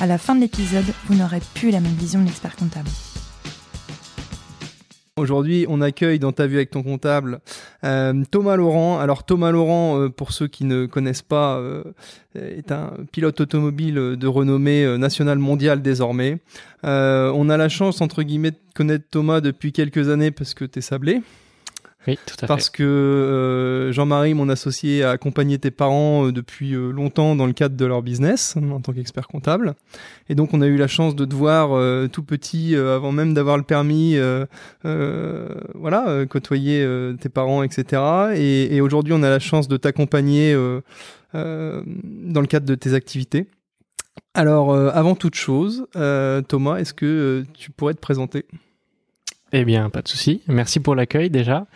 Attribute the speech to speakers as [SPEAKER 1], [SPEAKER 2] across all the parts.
[SPEAKER 1] à la fin de l'épisode, vous n'aurez plus la même vision de l'expert comptable.
[SPEAKER 2] Aujourd'hui, on accueille dans ta vue avec ton comptable euh, Thomas Laurent. Alors Thomas Laurent, euh, pour ceux qui ne connaissent pas, euh, est un pilote automobile de renommée nationale mondiale désormais. On a la chance entre guillemets de connaître Thomas depuis quelques années parce que t'es sablé.
[SPEAKER 3] Oui, tout à
[SPEAKER 2] Parce que euh, Jean-Marie, mon associé, a accompagné tes parents euh, depuis euh, longtemps dans le cadre de leur business en tant qu'expert comptable. Et donc, on a eu la chance de te voir tout petit, avant même d'avoir le permis, voilà, côtoyer tes parents, etc. Et, aujourd'hui, on a la chance de t'accompagner dans le cadre de tes activités. Alors, avant toute chose, Thomas, est-ce que tu pourrais te présenter?
[SPEAKER 3] Eh bien, pas de souci. Merci pour l'accueil déjà.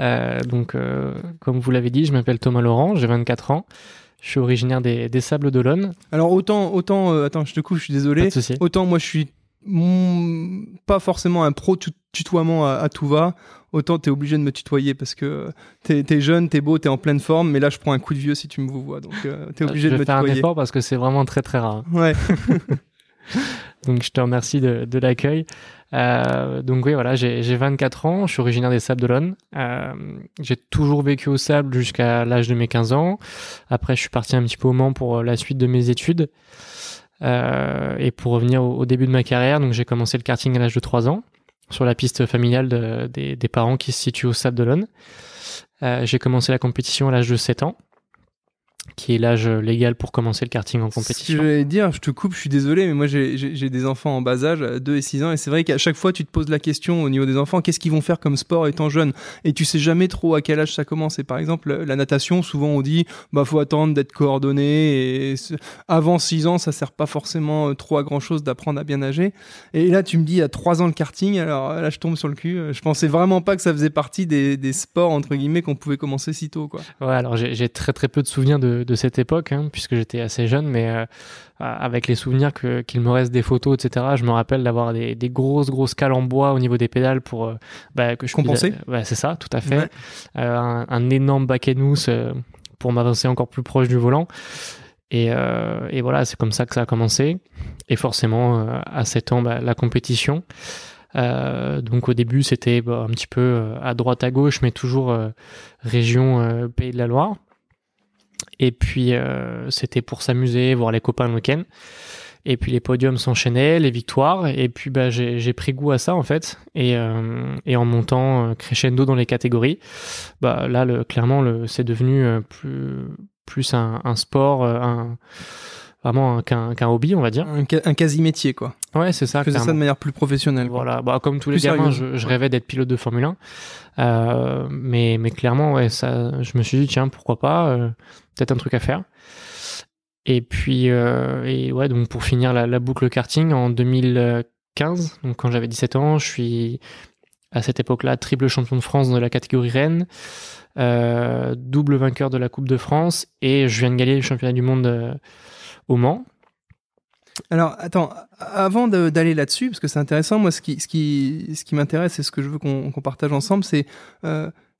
[SPEAKER 3] Euh, donc, euh, comme vous l'avez dit, je m'appelle Thomas Laurent, j'ai 24 ans. Je suis originaire des, des Sables d'Olonne.
[SPEAKER 2] Alors, autant, autant, euh, attends, je te coupe, je suis désolé.
[SPEAKER 3] Pas de souci.
[SPEAKER 2] Autant moi je suis mm, pas forcément un pro tu- tutoiement à, à tout va, autant t'es obligé de me tutoyer parce que t'es es jeune, t'es beau, t'es en pleine forme, mais là je prends un coup de vieux si tu me vois, donc t'es obligé
[SPEAKER 3] je
[SPEAKER 2] de
[SPEAKER 3] vais
[SPEAKER 2] me
[SPEAKER 3] faire un
[SPEAKER 2] tutoyer.
[SPEAKER 3] effort parce que c'est vraiment très très rare.
[SPEAKER 2] Ouais.
[SPEAKER 3] Donc, je te remercie de, de l'accueil. Euh, donc oui, voilà, j'ai j'ai 24 ans, je suis originaire des Sables d'Olonne. Euh, j'ai toujours vécu au Sable jusqu'à l'âge de mes 15 ans. Après, je suis parti un petit peu au Mans pour euh, la suite de mes études. Euh, et pour revenir au, au début de ma carrière, donc j'ai commencé le karting à l'âge de 3 ans sur la piste familiale de- des, des parents qui se situent au Sable d'Olonne. Euh, j'ai commencé la compétition à l'âge de 7 ans, qui est l'âge légal pour commencer le karting en
[SPEAKER 2] Ce que
[SPEAKER 3] compétition.
[SPEAKER 2] j'allais dire, je te coupe, je suis désolé, mais moi j'ai- des enfants en bas âge, 2 et 6 ans, et c'est vrai qu'à chaque fois tu te poses la question au niveau des enfants, qu'est-ce qu'ils vont faire comme sport étant jeunes Et tu sais jamais trop à quel âge ça commence. Et par exemple, la natation, souvent on dit, bah faut attendre d'être coordonné, et avant 6 ans, ça sert pas forcément euh, trop à grand chose d'apprendre à bien nager. Et là tu me dis, à 3 ans le karting, alors là je tombe sur le cul, Euh, je pensais vraiment pas que ça faisait partie des, des sports, entre guillemets, qu'on pouvait commencer si tôt, quoi.
[SPEAKER 3] Ouais, alors j'ai j'ai très très peu de souvenirs de, de cette époque, hein, puisque j'étais assez jeune, mais euh, avec les souvenirs qu'il me reste des photos, etc., je me rappelle d'avoir des, des grosses grosses cales en bois au niveau des pédales pour euh, bah, que je puisse-
[SPEAKER 2] Compenser
[SPEAKER 3] Ouais, c'est ça, tout à fait.
[SPEAKER 2] Ouais.
[SPEAKER 3] Euh, un, un énorme baquet de mousse euh, pour m'avancer encore plus proche du volant. Et, euh, et voilà, c'est comme ça que ça a commencé. Et forcément, euh, à 7 ans, bah, la compétition. Euh, donc au début, c'était bah, un petit peu euh, à droite à gauche, mais toujours euh, région euh, Pays de la Loire. Et puis euh, c'était pour s'amuser, voir les copains le week-end. Et puis les podiums s'enchaînaient, les victoires. Et puis bah, j'ai pris goût à ça en fait. Et, euh, et en montant euh, crescendo dans les catégories, bah, là le, clairement le, c'est devenu euh, plus, plus un, un sport, un, vraiment un- qu'un qu'un hobby on va dire.
[SPEAKER 2] Un, un quasi-métier, quoi.
[SPEAKER 3] Ouais c'est ça.
[SPEAKER 2] Tu faisais ça de manière plus professionnelle. quoi.
[SPEAKER 3] Voilà, bah, comme tous les gamins, je, je rêvais d'être pilote de Formule 1. Euh, mais, mais clairement, ouais, ça, je me suis dit, tiens, pourquoi pas, peut-être un truc à faire. Et puis, euh, et ouais, donc pour finir la, boucle karting, en 2015, donc quand j'avais 17 ans, je suis à cette époque-là triple champion de France de la catégorie Rennes, euh, double vainqueur de la Coupe de France, et je viens de gagner le championnat du monde euh, au Mans.
[SPEAKER 2] Alors, attends, avant d'aller là-dessus, parce que c'est intéressant, moi, ce qui, ce qui, ce qui m'intéresse et ce que je veux qu'on partage ensemble, c'est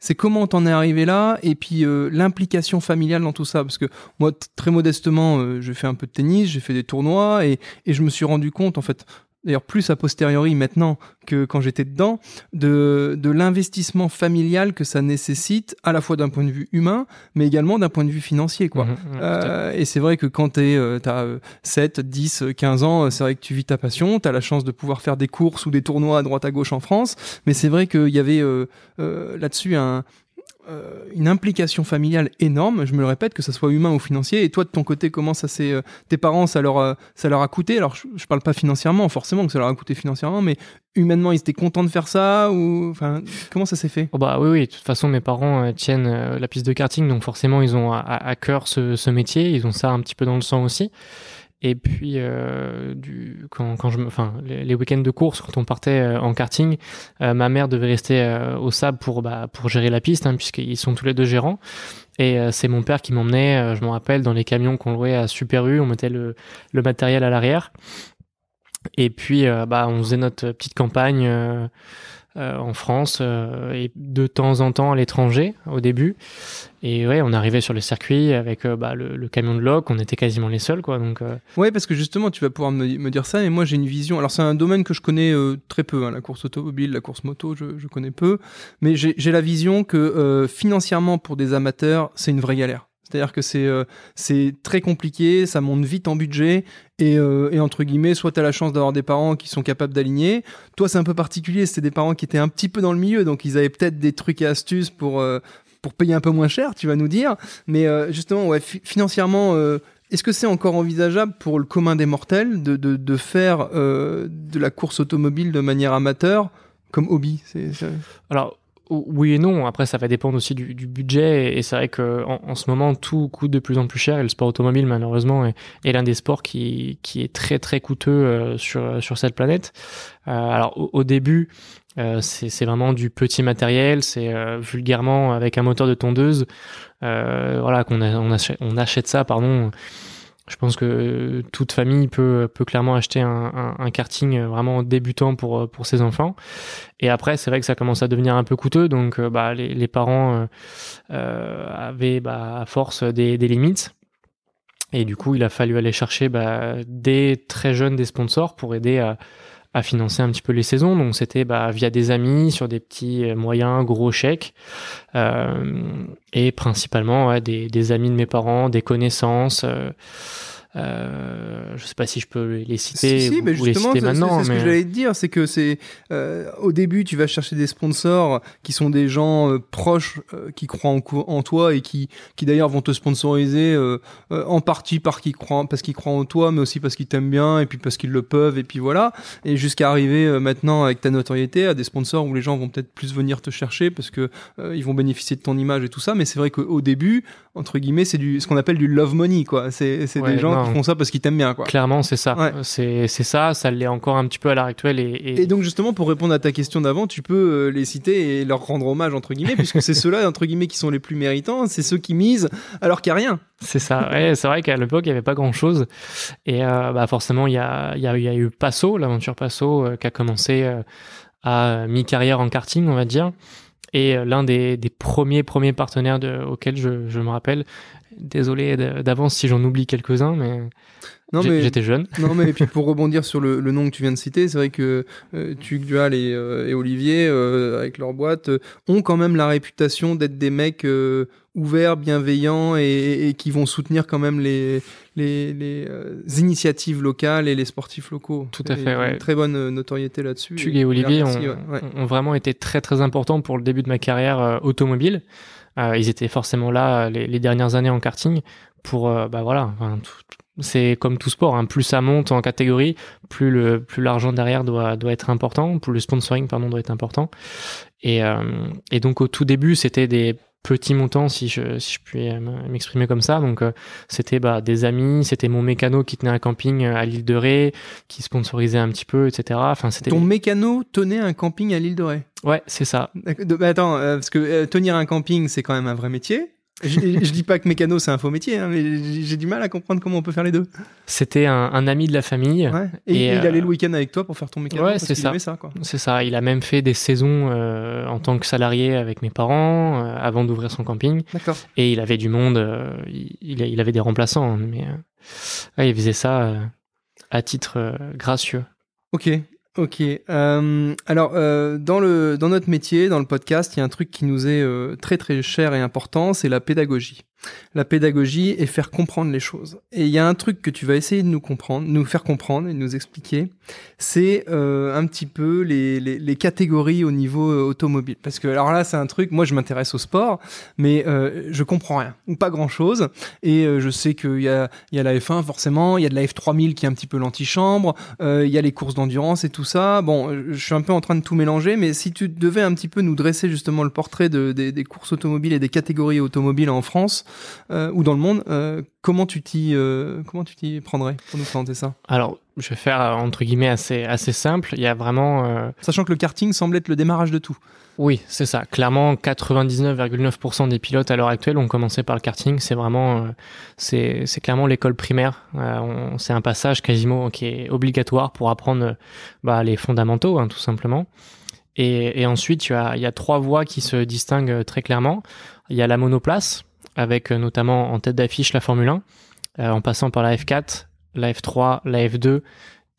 [SPEAKER 2] c'est comment t'en es arrivé là et puis euh, l'implication familiale dans tout ça. Parce que moi, très modestement, euh, j'ai fait un peu de tennis, j'ai fait des tournois et, et je me suis rendu compte, en fait, d'ailleurs plus a posteriori maintenant que quand j'étais dedans, de, de l'investissement familial que ça nécessite, à la fois d'un point de vue humain, mais également d'un point de vue financier, quoi.
[SPEAKER 3] Mhm, fait.
[SPEAKER 2] Euh, et c'est vrai que quand tu as 7, 10, 15 ans, euh, c'est vrai que tu vis ta passion, tu as la chance de pouvoir faire des courses ou des tournois à droite à gauche en France, mais c'est vrai qu'il y avait euh, euh, là-dessus un, euh, une implication familiale énorme, je me le répète, que ça soit humain ou financier. Et toi, de ton côté, comment ça s'est... euh, tes parents, ça leur, ça leur a coûté? Alors, je, je parle pas financièrement, forcément que ça leur a coûté financièrement, mais humainement, ils étaient contents de faire ça ou Comment ça s'est fait?
[SPEAKER 3] Oh bah oui, oui, de toute façon, mes parents euh, tiennent la piste de karting, donc forcément, ils ont à, cœur ce métier, ils ont ça un petit peu dans le sang aussi. Et puis, euh, du, quand, quand je, me- enfin, les, week-ends de course, quand on partait euh, en karting, euh, ma mère devait rester euh, au sable pour, bah, pour gérer la piste, hein, puisqu'ils sont tous les deux gérants. Et euh, c'est mon père qui m'emmenait, je m'en rappelle, dans les camions qu'on louait à Super U, on mettait le, le matériel à l'arrière. Et puis, bah, on faisait notre petite campagne euh, en France euh, et de temps en temps à l'étranger au début. Et ouais, on arrivait sur le circuit avec euh, bah, le, camion de loc, on était quasiment les seuls, quoi. Donc, euh,
[SPEAKER 2] Ouais, parce que justement, tu vas pouvoir me, dire ça, mais moi j'ai une vision. Alors, c'est un domaine que je connais euh, très peu, hein, la course automobile, la course moto, je, connais peu. Mais j'ai la vision que euh, financièrement, pour des amateurs, c'est une vraie galère. C'est-à-dire que c'est très compliqué, ça monte vite en budget, et, entre guillemets, soit tu as la chance d'avoir des parents qui sont capables d'aligner. Toi, c'est un peu particulier, c'était des parents qui étaient un petit peu dans le milieu, donc ils avaient peut-être des trucs et astuces pour, pour payer un peu moins cher, tu vas nous dire. Mais euh, justement, financièrement, euh, est-ce que c'est encore envisageable pour le commun des mortels de, faire euh, de la course automobile de manière amateur comme hobby?
[SPEAKER 3] Alors oui et non. Après, ça va dépendre aussi du, budget. Et c'est vrai que en, ce moment, tout coûte de plus en plus cher. Et le sport automobile, malheureusement, est, l'un des sports qui, est très très coûteux sur cette planète. Alors au début. Euh, c'est vraiment du petit matériel, c'est euh, vulgairement avec un moteur de tondeuse, euh, voilà qu'on on achète, ça, pardon. Je pense que toute famille peut, clairement acheter un, karting vraiment débutant pour, ses enfants. Et après, c'est vrai que ça commence à devenir un peu coûteux, donc bah, les, parents avaient bah, à force des, des limites. Et du coup, il a fallu aller chercher bah, des très jeunes des sponsors pour aider à, à financer un petit peu les saisons. Donc c'était bah, via des amis, sur des petits euh, moyens, gros chèques, euh, et principalement ouais, des, amis de mes parents, des connaissances. Euh, euh, je sais pas si je peux les citer
[SPEAKER 2] Si, si,
[SPEAKER 3] ou,
[SPEAKER 2] mais justement,
[SPEAKER 3] citer
[SPEAKER 2] c'est ce que j'allais te dire, c'est que c'est euh, au début, tu vas chercher des sponsors qui sont des gens euh, proches euh, qui croient en, toi et qui, qui d'ailleurs vont te sponsoriser euh, euh, en partie par qui croient, parce qu'ils croient en toi, mais aussi parce qu'ils t'aiment bien et puis parce qu'ils le peuvent et puis voilà. Et jusqu'à arriver maintenant avec ta notoriété à des sponsors où les gens vont peut-être plus venir te chercher parce que ils vont bénéficier de ton image et tout ça. Mais c'est vrai qu'au début, entre guillemets, c'est du ce qu'on appelle du love money quoi. C'est c'est
[SPEAKER 3] Ouais,
[SPEAKER 2] des gens
[SPEAKER 3] non.
[SPEAKER 2] qui font ça parce qu'ils t'aiment bien quoi.
[SPEAKER 3] Clairement, c'est ça.
[SPEAKER 2] Ouais.
[SPEAKER 3] C'est c'est ça. Ça l'est encore un petit peu à l'heure actuelle. Et, et-
[SPEAKER 2] Et donc justement pour répondre à ta question d'avant, tu peux euh, les citer et leur rendre hommage entre guillemets, puisque c'est ceux-là entre guillemets qui sont les plus méritants, c'est ceux qui misent alors qu'il n'y a rien.
[SPEAKER 3] C'est ça. Ouais, c'est vrai qu'à l'époque, il n'y avait pas grand-chose. Et euh, bah, forcément, il y a, y, a, y a eu Passo, l'aventure Passo, euh, qui a commencé euh, à mi-carrière en karting, on va dire. Et l'un des, des premiers premiers partenaires de, auxquels je, je me rappelle. Désolé d'avance si j'en oublie quelques-uns, mais,
[SPEAKER 2] Non
[SPEAKER 3] j'ai-
[SPEAKER 2] mais
[SPEAKER 3] j'étais jeune.
[SPEAKER 2] non mais et puis pour rebondir sur le, le nom que tu viens de citer, c'est vrai que euh, Tuc Dual et, euh, et Olivier euh, avec leur boîte euh, ont quand même la réputation d'être des mecs ouverts, bienveillants et, et qui vont soutenir quand même les les, les, initiatives locales et les sportifs locaux.
[SPEAKER 3] Tout à fait, ouais.
[SPEAKER 2] Une très bonne notoriété là-dessus.
[SPEAKER 3] Tug et Olivier
[SPEAKER 2] merci,
[SPEAKER 3] ont,
[SPEAKER 2] ouais, ouais.
[SPEAKER 3] ont vraiment été très très importants pour le début de ma carrière automobile. Ils étaient forcément là les, les dernières années en karting pour bah voilà. enfin, tout- c'est comme tout sport, hein, plus ça monte en catégorie, plus le plus l'argent derrière doit doit être important, plus le sponsoring pardon doit être important. Et euh, et donc au tout début c'était des petits montants si je si je puis m'exprimer comme ça donc euh, c'était bah des amis c'était mon mécano qui tenait un camping à l'île de Ré qui sponsorisait un petit peu etc enfin c'était
[SPEAKER 2] Ton mécano tenait un camping à l'île de Ré.
[SPEAKER 3] Ouais, c'est ça.
[SPEAKER 2] Bah, attends, euh, parce que tenir un camping, c'est quand même un vrai métier. Je, je dis pas que mécano, c'est un faux métier, hein, mais j'ai du mal à comprendre comment on peut faire les deux.
[SPEAKER 3] C'était un, un ami de la famille.
[SPEAKER 2] Ouais. Et,
[SPEAKER 3] Et,
[SPEAKER 2] il
[SPEAKER 3] euh,
[SPEAKER 2] allait le week-end avec toi pour faire ton mécano
[SPEAKER 3] ouais, c'est ça. C'est ça. Il a même fait des saisons euh, en tant que salarié avec mes parents euh, avant d'ouvrir son camping.
[SPEAKER 2] D'accord.
[SPEAKER 3] Et il avait du monde. euh, il, avait des remplaçants, hein, mais euh, ouais, il faisait ça euh, à titre euh, gracieux.
[SPEAKER 2] Ok. Ok. Euh, alors, euh, dans, le, dans notre métier, dans le podcast, il y a un truc qui nous est euh, très très cher et important, c'est la pédagogie. La pédagogie et faire comprendre les choses. Et il y a un truc que tu vas essayer de nous comprendre, nous faire comprendre et nous expliquer, c'est euh, un petit peu les, les, catégories au niveau euh, automobile. Parce que alors là, c'est un truc. Moi, je m'intéresse au sport, mais euh, je comprends rien ou pas grand chose. Et je sais qu'il y a, y a la F1 forcément, il y a de la F3000 qui est un petit peu l'antichambre, il y a les courses d'endurance et tout ça. Bon, je suis un peu en train de tout mélanger, mais si tu devais un petit peu nous dresser justement le portrait de, des, des courses automobiles et des catégories automobiles en France, euh, ou dans le monde. Euh, comment tu t'y euh, comment tu t'y prendrais pour nous présenter ça?
[SPEAKER 3] Alors, je vais faire euh, entre guillemets assez assez simple. Il y a vraiment
[SPEAKER 2] Sachant que le karting semble être le démarrage de tout.
[SPEAKER 3] Oui, c'est ça. Clairement, 99,9% des pilotes à l'heure actuelle ont commencé par le karting. C'est vraiment, c'est, c'est clairement l'école primaire. C'est un passage quasiment qui est obligatoire pour apprendre bah, les fondamentaux, hein, tout simplement. Et, et ensuite, il y, a, il y a trois voies qui se distinguent très clairement. Il y a la monoplace, avec euh, notamment en tête d'affiche la Formule 1, euh, en passant par la F4, la F3, la F2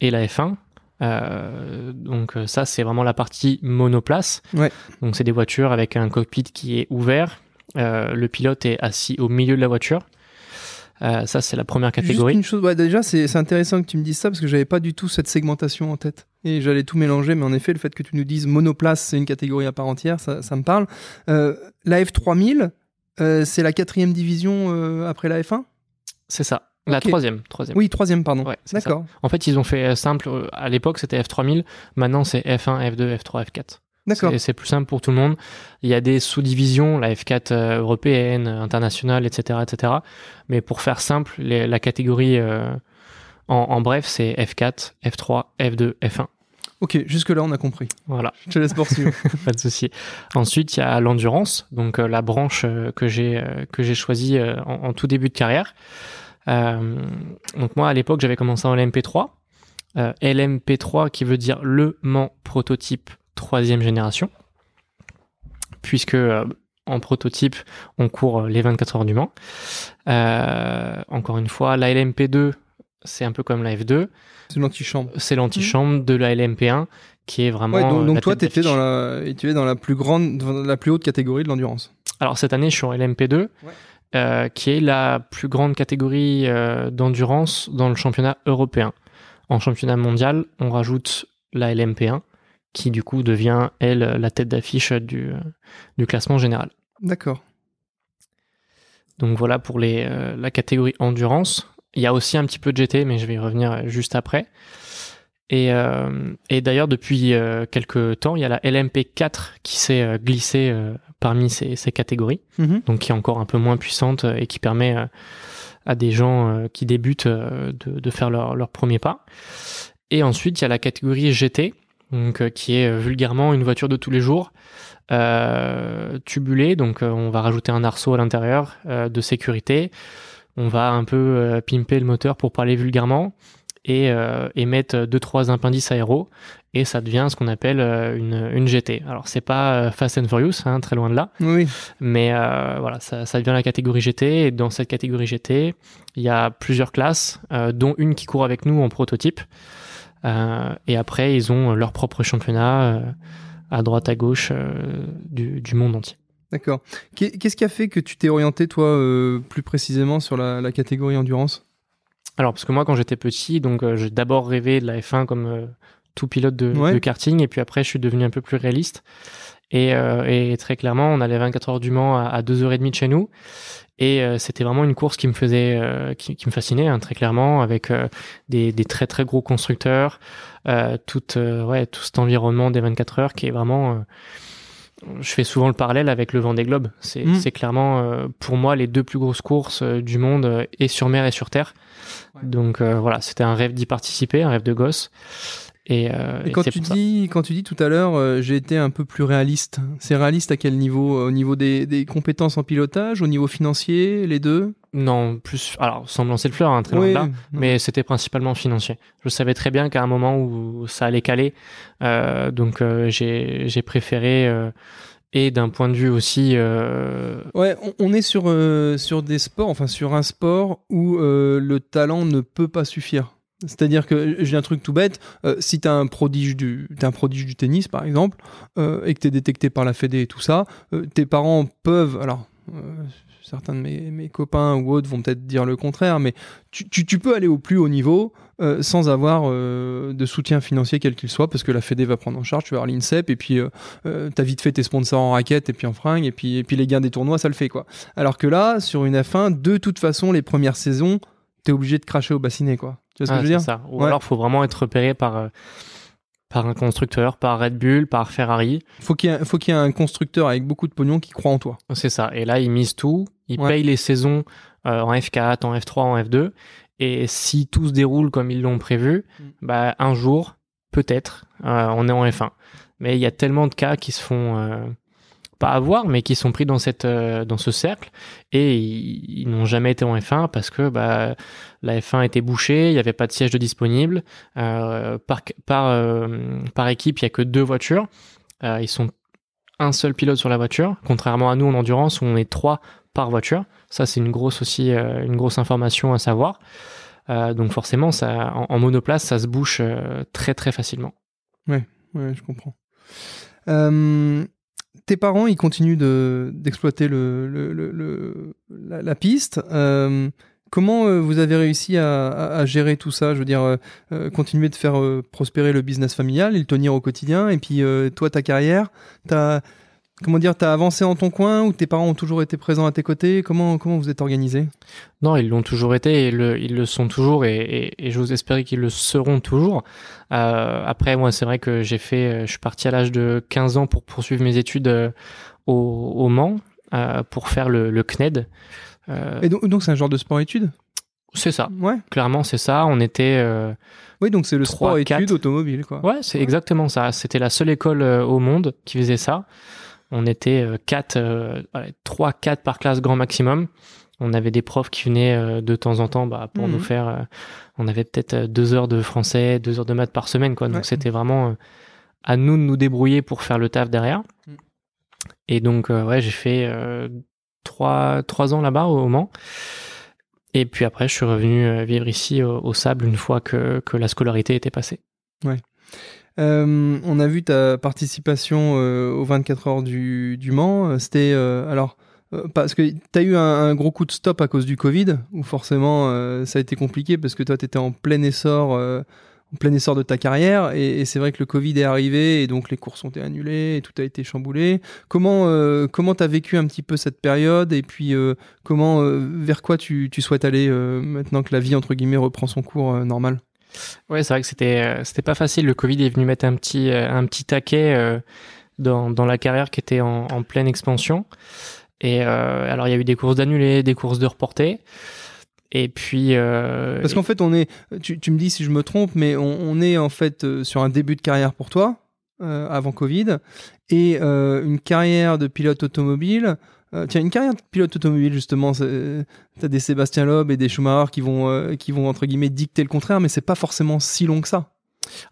[SPEAKER 3] et la F1. Euh, donc ça, c'est vraiment la partie monoplace. Donc c'est des voitures avec un cockpit qui est ouvert. Euh, le pilote est assis au milieu de la voiture. Euh, ça, c'est la première catégorie.
[SPEAKER 2] Juste une chose, ouais, déjà c'est intéressant que tu me dises ça parce que j'avais pas du tout cette segmentation en tête et j'allais tout mélanger, mais en effet le fait que tu nous dises monoplace c'est une catégorie à part entière, ça, ça me parle. La F3000, euh, c'est la quatrième division euh, après la F1
[SPEAKER 3] C'est ça. La troisième. troisième.
[SPEAKER 2] Oui, troisième pardon.
[SPEAKER 3] Ouais.
[SPEAKER 2] D'accord.
[SPEAKER 3] En fait, ils ont fait euh, simple. À l'époque, c'était F3000. Maintenant, c'est F1, F2, F3, F4.
[SPEAKER 2] D'accord.
[SPEAKER 3] C'est- plus simple pour tout le monde. Il y a des sous-divisions, la F4 euh, européenne, internationale, etc., etc. Mais pour faire simple, les- la catégorie euh, en, en bref, c'est F4, F3, F2, F1.
[SPEAKER 2] Ok, jusque là on a compris.
[SPEAKER 3] Voilà.
[SPEAKER 2] Je te laisse poursuivre.
[SPEAKER 3] pas de souci. Ensuite, il y a l'endurance, donc euh, la branche euh, que j'ai euh, que j'ai choisie en, en tout début de carrière. Donc moi, à l'époque, j'avais commencé en LMP3. Euh, LMP3 qui veut dire Le Mans prototype troisième génération, puisque en prototype, on court les 24 heures du Mans. Encore une fois, la LMP2, c'est un peu comme la F2,
[SPEAKER 2] c'est l'antichambre.
[SPEAKER 3] c'est l'antichambre de la LMP1 qui est vraiment.
[SPEAKER 2] Ouais, donc, donc
[SPEAKER 3] la
[SPEAKER 2] toi
[SPEAKER 3] d'affiche.
[SPEAKER 2] dans la, tu es dans la plus grande, dans la plus haute catégorie de l'endurance.
[SPEAKER 3] Alors cette année, je suis en LMP2, euh, qui est la plus grande catégorie euh, d'endurance dans le championnat européen. En championnat mondial, on rajoute la LMP1, qui du coup devient, elle, la tête d'affiche du, du classement général.
[SPEAKER 2] D'accord.
[SPEAKER 3] Donc voilà pour les, euh, la catégorie endurance. Il y a aussi un petit peu de GT, mais je vais y revenir juste après. Et, euh, et d'ailleurs, depuis euh, quelques temps, il y a la LMP4 qui s'est euh, glissée parmi ces, ces catégories.
[SPEAKER 2] Mhm.
[SPEAKER 3] donc qui est encore un peu moins puissante et qui permet à des gens qui débutent de, de faire leur, leur premier pas. Et ensuite, il y a la catégorie GT, donc qui est vulgairement une voiture de tous les jours, tubulée, donc on va rajouter un arceau à l'intérieur de sécurité, on va un peu euh, pimper le moteur pour parler vulgairement et, euh, et mettre deux trois appendices aéros et ça devient ce qu'on appelle euh, une, une GT. Alors c'est pas euh, Fast and Furious, hein, très loin de là,
[SPEAKER 2] Oui.
[SPEAKER 3] mais euh, voilà, ça, ça devient la catégorie GT. Et dans cette catégorie GT, il y a plusieurs classes, euh, dont une qui court avec nous en prototype. Euh, et après, ils ont leur propre championnat à droite, à gauche du, du monde entier.
[SPEAKER 2] D'accord. Qu'est- Qu'est-ce qui a fait que tu t'es orienté, toi, euh, plus précisément sur la, la catégorie endurance?
[SPEAKER 3] Alors, parce que moi, quand j'étais petit, donc euh, j'ai d'abord rêvé de la F1 comme euh, tout pilote de,
[SPEAKER 2] Ouais.
[SPEAKER 3] de karting, et puis après, je suis devenu un peu plus réaliste. Et, et très clairement, on allait 24 heures du Mans à, à 2h30 de chez nous. Et euh, c'était vraiment une course qui me faisait, euh, qui, qui me fascinait, hein, très clairement, avec euh, des, des très très gros constructeurs, tout, ouais, tout cet environnement des 24 heures qui est vraiment. Je fais souvent le parallèle avec le Vendée Globe. C'est
[SPEAKER 2] Mm.
[SPEAKER 3] c'est clairement euh, pour moi les deux plus grosses courses euh, du monde, euh, et sur mer et sur terre.
[SPEAKER 2] Ouais.
[SPEAKER 3] Donc euh, voilà, c'était un rêve d'y participer, un rêve de gosse. Et, euh,
[SPEAKER 2] Et quand tu
[SPEAKER 3] ça.
[SPEAKER 2] dis, quand tu dis tout à l'heure, euh, j'ai été un peu plus réaliste. C'est réaliste à quel niveau? Au niveau des, des compétences en pilotage, au niveau financier, les deux?
[SPEAKER 3] Non, plus. Alors, sans me lancer le fleur, hein, très loin de
[SPEAKER 2] Oui,
[SPEAKER 3] là.
[SPEAKER 2] non.
[SPEAKER 3] Mais c'était principalement financier. Je savais très bien qu'à un moment où ça allait caler, euh, donc euh, j'ai j'ai préféré euh, et d'un point de vue aussi.
[SPEAKER 2] Ouais, on, on est sur, sur des sports, enfin sur un sport où le talent ne peut pas suffire. C'est-à-dire que j'ai un truc tout bête. euh, si t'as un prodige du, t'es un prodige du tennis par exemple, euh, et que t'es détecté par la Fédé et tout ça, euh, tes parents peuvent, alors certains de mes, mes copains ou autres vont peut-être dire le contraire, mais tu, tu, tu peux aller au plus haut niveau euh, sans avoir euh, de soutien financier quel qu'il soit, parce que la Fédé va prendre en charge, tu vas avoir l'INSEP, et puis euh, euh, t'as vite fait tes sponsors en raquettes et puis en fringues, et puis, et puis les gains des tournois, ça le fait quoi. Alors que là, sur une F1, de toute façon, les premières saisons, t'es obligé de cracher au bassinet quoi. Tu vois ce
[SPEAKER 3] ah,
[SPEAKER 2] que je veux
[SPEAKER 3] c'est
[SPEAKER 2] dire
[SPEAKER 3] ça. Ou
[SPEAKER 2] Ouais.
[SPEAKER 3] alors, faut vraiment être repéré par. Par un constructeur, par Red Bull, par Ferrari.
[SPEAKER 2] Faut qu'il y ait, faut qu'il y ait un constructeur avec beaucoup de pognon qui croit en toi.
[SPEAKER 3] C'est ça. Et là, ils misent tout. Ils
[SPEAKER 2] Ouais.
[SPEAKER 3] payent les saisons euh, en F4, en F3, en F2. Et si tout se déroule comme ils l'ont prévu,
[SPEAKER 2] Mm.
[SPEAKER 3] bah, un jour, peut-être, euh, on est en F1. Mais il y a tellement de cas qui se font euh, pas avoir, mais qui sont pris dans cette euh, dans ce cercle et ils, n'ont jamais été en F1 parce que bah, la F1 était bouchée, il n'y avait pas de siège de disponible. Euh, par par euh, par équipe, il y a que deux voitures. Ils sont un seul pilote sur la voiture, contrairement à nous en endurance où on est trois par voiture. Ça, c'est une grosse aussi une grosse information à savoir. Donc forcément, ça, en, monoplace, ça se bouche très très facilement.
[SPEAKER 2] Ouais, je comprends. Tes parents, ils continuent de, d'exploiter la, piste. Euh, comment euh, vous avez réussi à, gérer tout ça? Je veux dire, euh, continuer de faire prospérer le business familial et le tenir au quotidien. Et puis, toi, ta carrière, t'as, comment dire, t'as avancé en ton coin ou tes parents ont toujours été présents à tes côtés? Comment, comment vous êtes organisé
[SPEAKER 3] Non, ils l'ont toujours été et le- ils le sont toujours et, et, et j'ose espérer qu'ils le seront toujours. Euh, après, moi, c'est vrai que j'ai fait, euh, je suis parti à l'âge de 15 ans pour poursuivre mes études euh, au, au Mans euh, pour faire le, le CNED. Euh,
[SPEAKER 2] Et donc, donc c'est un genre de sport-études
[SPEAKER 3] c'est ça,
[SPEAKER 2] Ouais.
[SPEAKER 3] clairement, c'est ça. On était, euh,
[SPEAKER 2] Oui, donc c'est le
[SPEAKER 3] Trois,
[SPEAKER 2] sport-études
[SPEAKER 3] quatre.
[SPEAKER 2] automobile, quoi.
[SPEAKER 3] ouais, c'est exactement ça. C'était la seule école euh, au monde qui faisait ça. On était euh, quatre, euh, ouais, trois, quatre par classe grand maximum. On avait des profs qui venaient euh, de temps en temps bah, pour
[SPEAKER 2] Mhm.
[SPEAKER 3] nous faire. on avait peut-être deux heures de français, deux heures de maths par semaine, quoi. Donc
[SPEAKER 2] Ouais.
[SPEAKER 3] c'était vraiment à nous de nous débrouiller pour faire le taf derrière.
[SPEAKER 2] Mhm.
[SPEAKER 3] Et donc ouais, j'ai fait trois trois ans là-bas au Mans. Et puis après, je suis revenu vivre ici au, au Sable une fois que, que la scolarité était passée.
[SPEAKER 2] Euh, on a vu ta participation euh, aux 24 heures du, Mans. Euh, C'était alors parce que tu as eu un, gros coup de stop à cause du Covid, où forcément ça a été compliqué parce que toi tu étais en plein essor, en plein essor de ta carrière, et, c'est vrai que le Covid est arrivé et donc les courses ont été annulées et tout a été chamboulé. Comment comment t'as vécu un petit peu cette période et puis comment vers quoi tu, tu souhaites aller maintenant que la vie entre guillemets reprend son cours normal?
[SPEAKER 3] Ouais, c'est vrai que c'était euh, c'était pas facile. Le Covid est venu mettre un petit euh, un petit taquet euh, dans dans la carrière qui était en, en pleine expansion. Et alors il y a eu des courses d'annulées, des courses de reportées. Et puis
[SPEAKER 2] Parce qu'en fait, on est, tu, tu me dis si je me trompe, mais on, est en fait sur un début de carrière pour toi, avant Covid, et une carrière de pilote automobile. Euh, tiens, une carrière de pilote automobile, justement, t'as des Sébastien Loeb et des Schumacher qui vont, euh, qui vont, entre guillemets, dicter le contraire, mais c'est pas forcément si long que ça.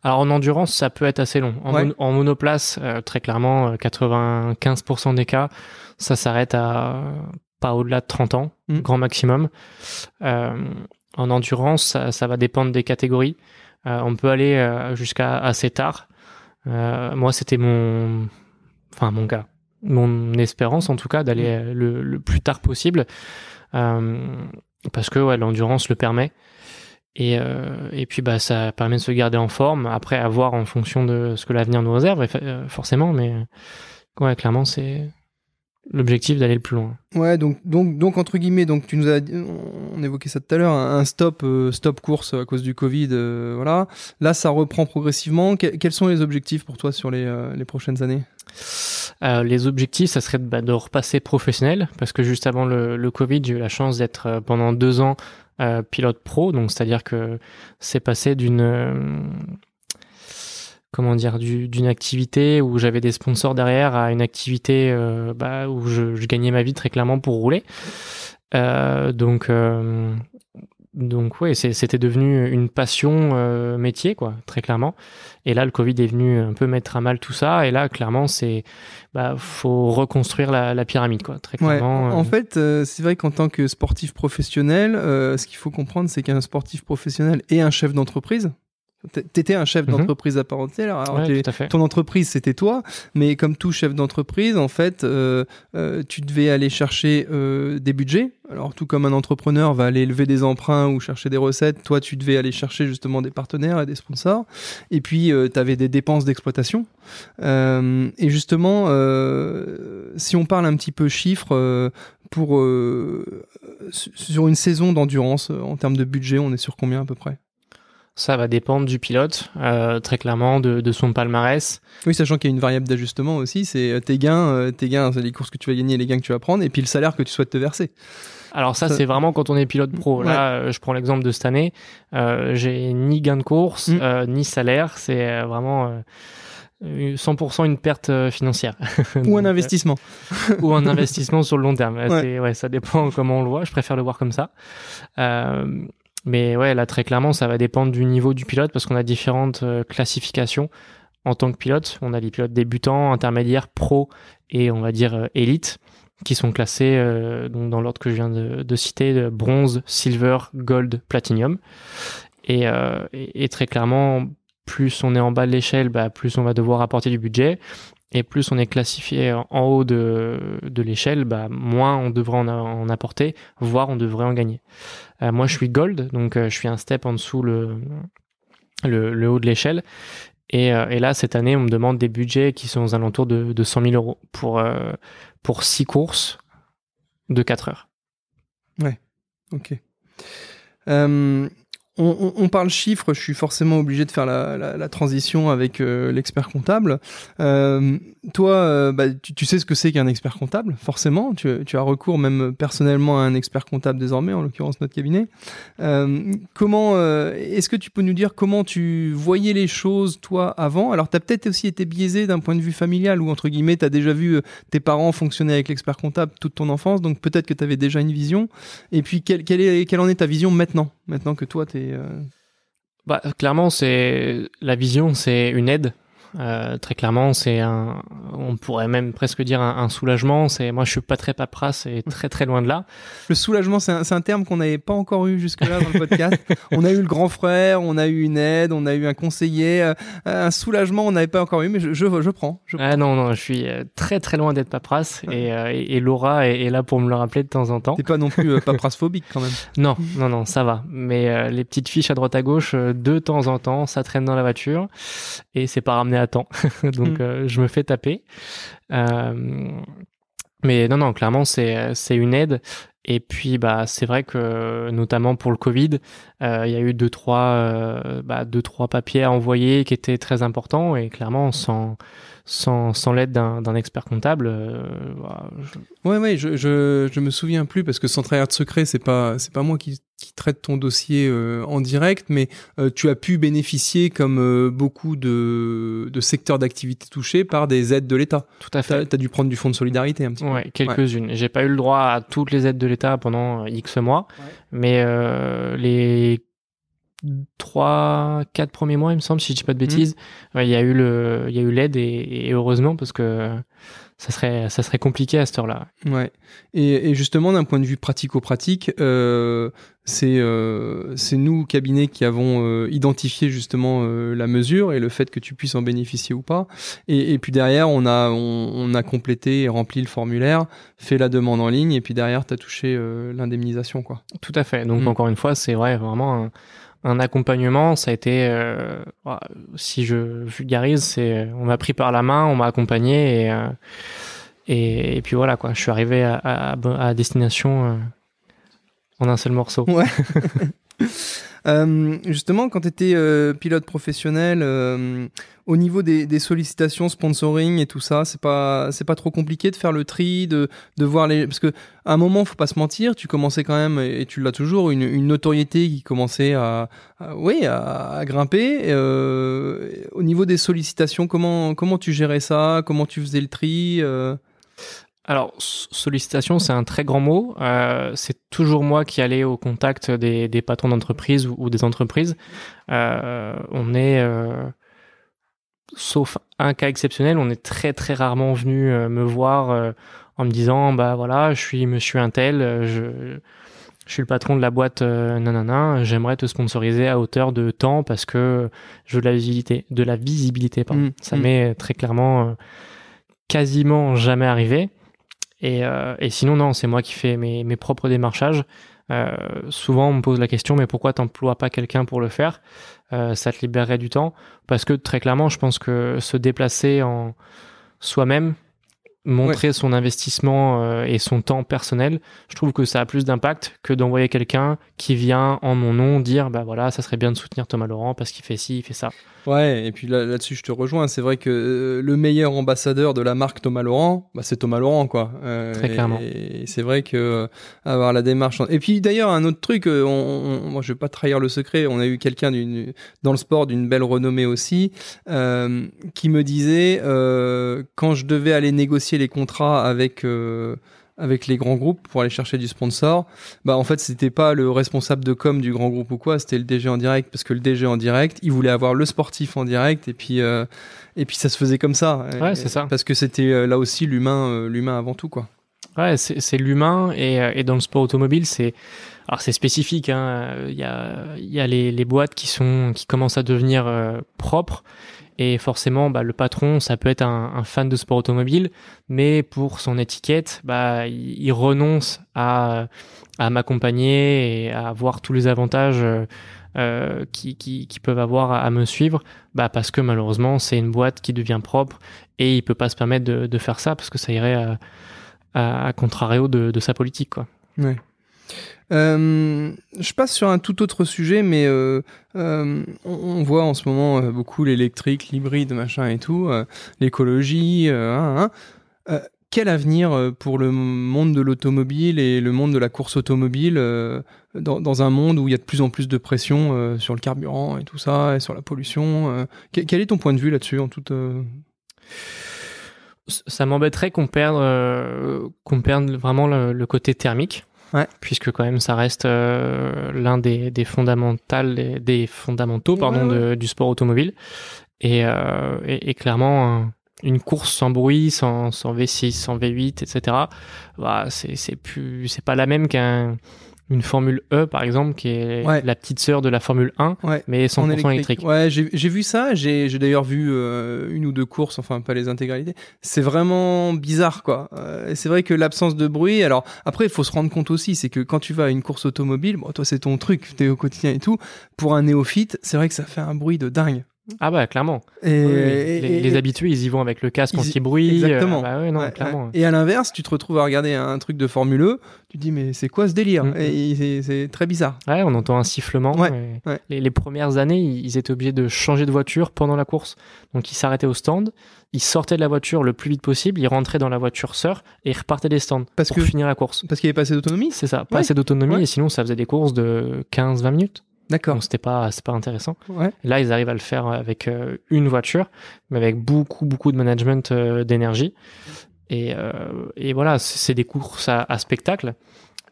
[SPEAKER 3] Alors en endurance, ça peut être assez long. En,
[SPEAKER 2] Ouais.
[SPEAKER 3] mono- en monoplace, euh, très clairement, euh, 95% des cas, ça s'arrête à euh, pas au-delà de 30 ans,
[SPEAKER 2] Mm.
[SPEAKER 3] grand maximum. Euh, en endurance, ça, ça va dépendre des catégories. Euh, on peut aller euh, jusqu'à assez tard. Euh, moi, c'était mon, enfin mon cas, mon espérance en tout cas d'aller euh, le, le plus tard possible, Euh, parce que ouais, l'endurance le permet. Et, euh, et puis bah ça permet de se garder en forme. Après, à voir en fonction de ce que l'avenir nous réserve, euh, forcément. Mais ouais, clairement, c'est l'objectif d'aller le plus loin.
[SPEAKER 2] Ouais, donc, donc, donc entre guillemets, donc tu nous as, on évoquait ça tout à l'heure, un stop, euh, stop course à cause du Covid, euh, voilà. Là, ça reprend progressivement. Que- quels sont les objectifs pour toi sur les, euh, les prochaines années?
[SPEAKER 3] Les objectifs, ça serait de, bah, de repasser professionnel, parce que juste avant le, le Covid, j'ai eu la chance d'être pendant deux ans pilote pro, donc c'est-à-dire que c'est passé d'une comment dire du- d'une activité où j'avais des sponsors derrière à une activité euh, bah, où je, je gagnais ma vie très clairement pour rouler. Euh, donc euh, donc ouais, c'était devenu une passion euh, métier quoi, très clairement. Et là, le Covid est venu un peu mettre à mal tout ça. Et là, clairement, c'est bah faut reconstruire la, la pyramide quoi, très
[SPEAKER 2] Ouais,
[SPEAKER 3] clairement.
[SPEAKER 2] en fait, c'est vrai qu'en tant que sportif professionnel, ce qu'il faut comprendre, c'est qu'un sportif professionnel et un chef d'entreprise, t'étais un chef
[SPEAKER 3] Mhm.
[SPEAKER 2] d'entreprise à part entière. alors
[SPEAKER 3] Ouais,
[SPEAKER 2] t'es-
[SPEAKER 3] tout à fait.
[SPEAKER 2] ton entreprise, c'était toi, mais comme tout chef d'entreprise, en fait, euh, euh, tu devais aller chercher euh, des budgets. Alors, tout comme un entrepreneur va aller lever des emprunts ou chercher des recettes, toi, tu devais aller chercher justement des partenaires et des sponsors. Et puis, tu avais des dépenses d'exploitation. Euh, et justement, euh, si on parle un petit peu chiffres, euh, pour euh, su- sur une saison d'endurance, euh, en termes de budget, on est sur combien à peu près?
[SPEAKER 3] Ça va dépendre du pilote, euh, très clairement de, de, son palmarès.
[SPEAKER 2] Oui, sachant qu'il y a une variable d'ajustement aussi, c'est euh, tes gains, euh, tes gains, c'est les courses que tu vas gagner, les gains que tu vas prendre, et puis le salaire que tu souhaites te verser.
[SPEAKER 3] Alors ça, c'est vraiment quand on est pilote pro. Là, je prends l'exemple de cette année. Euh, j'ai ni gain de course, mm. ni salaire. C'est vraiment 100% une perte financière.
[SPEAKER 2] Ou un investissement.
[SPEAKER 3] ou un investissement sur le long terme. Ouais. ouais. ça dépend comment on le voit. Je préfère le voir comme ça. Euh, mais ouais, là, très clairement, ça va dépendre du niveau du pilote parce qu'on a différentes euh, classifications en tant que pilote. On a les pilotes débutants, intermédiaires, pro et on va dire euh, élite qui sont classés euh, dans l'ordre que je viens de, citer, bronze, silver, gold, platinum. Et, et, très clairement, plus on est en bas de l'échelle, bah, plus on va devoir apporter du budget. Et plus on est classifié en haut de, de l'échelle, bah, moins on devrait en, apporter, voire on devrait en gagner. Euh, moi, je suis gold, donc euh, je suis un step en dessous le, le, haut de l'échelle. Et, euh, et, là, cette année, on me demande des budgets qui sont aux alentours de, de 100 000 euros pour, pour 6 courses de 4 heures.
[SPEAKER 2] Ouais, ok. On, parle chiffres, je suis forcément obligé de faire la, transition avec euh, l'expert comptable. Euh, toi, euh, bah, tu, sais ce que c'est qu'un expert comptable, forcément. Tu, as recours même personnellement à un expert comptable désormais, en l'occurrence notre cabinet. comment Est-ce que tu peux nous dire comment tu voyais les choses, toi, avant? Alors, tu as peut-être aussi été biaisé d'un point de vue familial, ou entre guillemets, tu as déjà vu tes parents fonctionner avec l'expert comptable toute ton enfance, donc peut-être que tu avais déjà une vision. Et puis, quelle, est, quelle en est ta vision maintenant, maintenant que toi, tu es euh,
[SPEAKER 3] bah, clairement, c'est la vision, c'est une aide. Euh, très clairement, c'est un, on pourrait même presque dire un, soulagement. C'est moi, je suis pas très paperasse et très très loin de là.
[SPEAKER 2] Le soulagement, c'est un, un, terme qu'on n'avait pas encore eu jusque-là dans le podcast. on a eu le grand frère, on a eu une aide, on a eu un conseiller, euh, un soulagement, on n'avait pas encore eu, mais je, je, je prends.
[SPEAKER 3] Ah non non, je suis euh, très très loin d'être paperasse et, et, Laura est, là pour me le rappeler de temps en temps.
[SPEAKER 2] T'es pas non plus paperasse phobique quand même.
[SPEAKER 3] non non non, ça va. Mais les petites fiches à droite à gauche, de temps en temps, ça traîne dans la voiture et c'est pas ramené à temps. Donc, mm. euh, je me fais taper. Euh, mais non, non, clairement, c'est une aide. Et puis, bah, c'est vrai que notamment pour le Covid, euh, il y a eu deux trois, bah, deux trois papiers à envoyer qui étaient très importants. Et clairement, sans sans, sans l'aide d'un expert comptable. Euh,
[SPEAKER 2] bah, Ouais, ouais, je, je, je, me souviens plus parce que sans trahir de secret, c'est pas c'est pas moi qui, qui traite ton dossier euh, en direct, mais euh, tu as pu bénéficier, comme euh, beaucoup de, de secteurs d'activité touchés, par des aides de l'État.
[SPEAKER 3] Tout à fait.
[SPEAKER 2] Tu as, dû prendre du fonds de solidarité un petit
[SPEAKER 3] ouais, peu. Quelques-unes. J'ai pas eu le droit à toutes les aides de l'État pendant X mois, mais les trois, quatre premiers mois, il me semble, si je dis pas de bêtises, mmh. il y a eu le, il y a eu l'aide et, heureusement parce que ça serait, ça serait compliqué à cette heure-là.
[SPEAKER 2] Ouais. Et, justement, d'un point de vue pratico-pratique, euh, c'est, euh, c'est nous cabinet qui avons euh, identifié justement euh, la mesure et le fait que tu puisses en bénéficier ou pas. Et, puis derrière, on a, on, a complété et rempli le formulaire, fait la demande en ligne et puis derrière, tu as touché l'indemnisation, quoi.
[SPEAKER 3] Tout à fait. Donc mmh. encore une fois, c'est vrai, vraiment. Un un accompagnement, ça a été, euh, si je vulgarise, c'est on m'a pris par la main, on m'a accompagné et, euh, et, puis voilà quoi, je suis arrivé à, à, destination euh, en un seul morceau.
[SPEAKER 2] Ouais. Euh, justement, quand tu étais euh, pilote professionnel, euh, au niveau des, sollicitations, sponsoring et tout ça, c'est pas trop compliqué de faire le tri, de, voir les parce que à un moment, faut pas se mentir, tu commençais quand même et tu l'as toujours une, notoriété qui commençait à, oui à grimper. au niveau des sollicitations, comment comment tu gérais ça, comment tu faisais le tri
[SPEAKER 3] alors, sollicitation, c'est un très grand mot. Euh, c'est toujours moi qui allais au contact des, des patrons d'entreprise ou, des entreprises. Euh, on est, euh, sauf un cas exceptionnel, on est très très rarement venu me voir en me disant, bah voilà, je suis Monsieur Intel, je, je suis le patron de la boîte nanana, j'aimerais te sponsoriser à hauteur de temps parce que je veux de la visibilité, de la visibilité. Pardon. Mmh, Ça mmh. m'est très clairement quasiment jamais arrivé. Et, euh, et sinon, non, c'est moi qui fais mes, mes propres démarchages. Euh, souvent, on me pose la question, mais pourquoi t'emploies pas quelqu'un pour le faire? Euh, Ça te libérerait du temps? Parce que très clairement, je pense que se déplacer en soi-même, montrer son investissement et son temps personnel, je trouve que ça a plus d'impact que d'envoyer quelqu'un qui vient en mon nom dire bah voilà, ça serait bien de soutenir Thomas Laurent parce qu'il fait ci, il fait ça.
[SPEAKER 2] Ouais, et puis là, là-dessus, je te rejoins. C'est vrai que euh, le meilleur ambassadeur de la marque Thomas Laurent, bah, c'est Thomas Laurent, quoi. Euh,
[SPEAKER 3] Très clairement.
[SPEAKER 2] Et, c'est vrai que euh, avoir la démarche. Et puis d'ailleurs, un autre truc, on, on- moi, je vais pas trahir le secret. On a eu quelqu'un dans le sport d'une belle renommée aussi, qui me disait quand je devais aller négocier les contrats avec. Avec les grands groupes pour aller chercher du sponsor, bah en fait c'était pas le responsable de com du grand groupe ou quoi, c'était le DG en direct parce que le DG en direct, il voulait avoir le sportif en direct et puis euh, et puis ça se faisait comme ça.
[SPEAKER 3] Ouais, c'est ça.
[SPEAKER 2] Parce que c'était euh, là aussi l'humain euh, l'humain avant tout quoi.
[SPEAKER 3] Ouais, c'est l'humain et, et dans le sport automobile, c'est alors c'est spécifique. hein. Il y a, il y a les, les boîtes qui sont qui commencent à devenir euh, propres et forcément, bah, le patron, ça peut être un, fan de sport automobile, mais pour son étiquette, bah, il, renonce à à m'accompagner et à avoir tous les avantages. euh, qui, qui, peuvent avoir à, me suivre bah parce que malheureusement c'est une boîte qui devient propre et il peut pas se permettre de, faire ça parce que ça irait à, contrario de, de sa politique quoi.
[SPEAKER 2] Euh, je passe sur un tout autre sujet, mais euh, euh, on, voit en ce moment beaucoup l'électrique, l'hybride, machin et tout, l'écologie. hein, hein. Euh, quel avenir pour le monde de l'automobile et le monde de la course automobile dans, un monde où il y a de plus en plus de pression sur le carburant et tout ça, et sur la pollution quel, est ton point de vue là-dessus en toute
[SPEAKER 3] Ça m'embêterait qu'on perde qu'on perde vraiment le côté thermique.
[SPEAKER 2] Ouais.
[SPEAKER 3] Puisque quand même ça reste euh, l'un des, des fondamentales des, des fondamentaux pardon de- du sport automobile et, euh, et, et clairement un- une course sans bruit sans, sans V6 sans V8 etc bah, c'est plus c'est pas la même qu'un une Formule E par exemple qui est
[SPEAKER 2] Ouais.
[SPEAKER 3] la petite sœur de la Formule 1
[SPEAKER 2] Ouais.
[SPEAKER 3] mais 100%
[SPEAKER 2] en
[SPEAKER 3] électrique.
[SPEAKER 2] Ouais, j'ai vu ça. J'ai d'ailleurs vu euh, une ou deux courses, enfin pas les intégralités. C'est vraiment bizarre, quoi. Euh, c'est vrai que l'absence de bruit. Alors après, il faut se rendre compte aussi, c'est que quand tu vas à une course automobile, bon, toi c'est ton truc, t'es au quotidien et tout. Pour un néophyte, c'est vrai que ça fait un bruit de dingue.
[SPEAKER 3] Ah bah clairement.
[SPEAKER 2] Et,
[SPEAKER 3] Oui, oui.
[SPEAKER 2] et-
[SPEAKER 3] les,
[SPEAKER 2] et-
[SPEAKER 3] habitués, ils y vont avec le casque anti-bruit.
[SPEAKER 2] Exactement.
[SPEAKER 3] euh, bah ouais, non,
[SPEAKER 2] Ouais,
[SPEAKER 3] clairement.
[SPEAKER 2] ouais. Et à l'inverse, tu te retrouves à regarder un truc de Formule E, tu te dis mais c'est quoi ce délire?
[SPEAKER 3] Mm.
[SPEAKER 2] Et c'est- très bizarre.
[SPEAKER 3] Ouais, on entend un sifflement.
[SPEAKER 2] Ouais.
[SPEAKER 3] Les, les premières années, ils étaient obligés de changer de voiture pendant la course. Donc ils s'arrêtaient au stand, ils sortaient de la voiture le plus vite possible, ils rentraient dans la voiture sœur et ils repartaient des stands
[SPEAKER 2] Parce
[SPEAKER 3] pour
[SPEAKER 2] que
[SPEAKER 3] finir la course.
[SPEAKER 2] parce qu'il y avait pas assez d'autonomie?
[SPEAKER 3] C'est ça, pas assez d'autonomie et sinon ça faisait des courses de 15-20 minutes.
[SPEAKER 2] D'accord.
[SPEAKER 3] Donc c'était pas, c'est pas intéressant.
[SPEAKER 2] Ouais.
[SPEAKER 3] Là, ils arrivent à le faire avec euh, une voiture, mais avec beaucoup, beaucoup de management euh, d'énergie. Et, euh, et voilà, c'est des courses à, à spectacle,